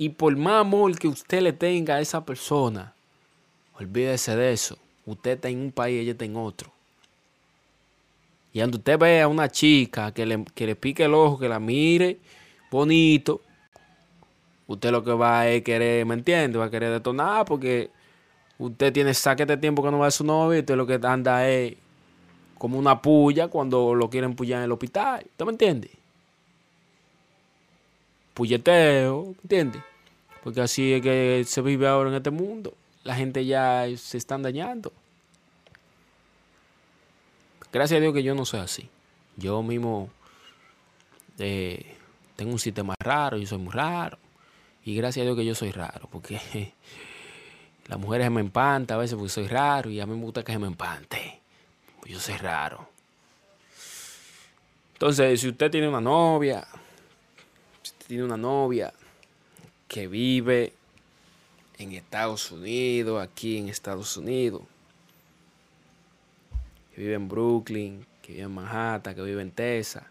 Y por más amor que usted le tenga a esa persona, olvídese de eso. Usted está en un país, ella está en otro. Y cuando usted ve a una chica que le, que le pique el ojo, que la mire bonito, usted lo que va a querer, ¿me entiende? Va a querer detonar porque usted tiene saque de tiempo que no va a su novio y usted lo que anda es como una puya cuando lo quieren pullar en el hospital. ¿Usted me entiende? Pulleteo, ¿me entiende? Porque así es que se vive ahora en este mundo. La gente ya se están dañando. Gracias a Dios que yo no soy así. Yo mismo eh, tengo un sistema raro, yo soy muy raro. Y gracias a Dios que yo soy raro, porque las mujeres se me empantan a veces porque soy raro y a mí me gusta que se me empante. Pues yo soy raro. Entonces, si usted tiene una novia, tiene una novia que vive en Estados Unidos, aquí en Estados Unidos, que vive en Brooklyn, que vive en Manhattan, que vive en Texas,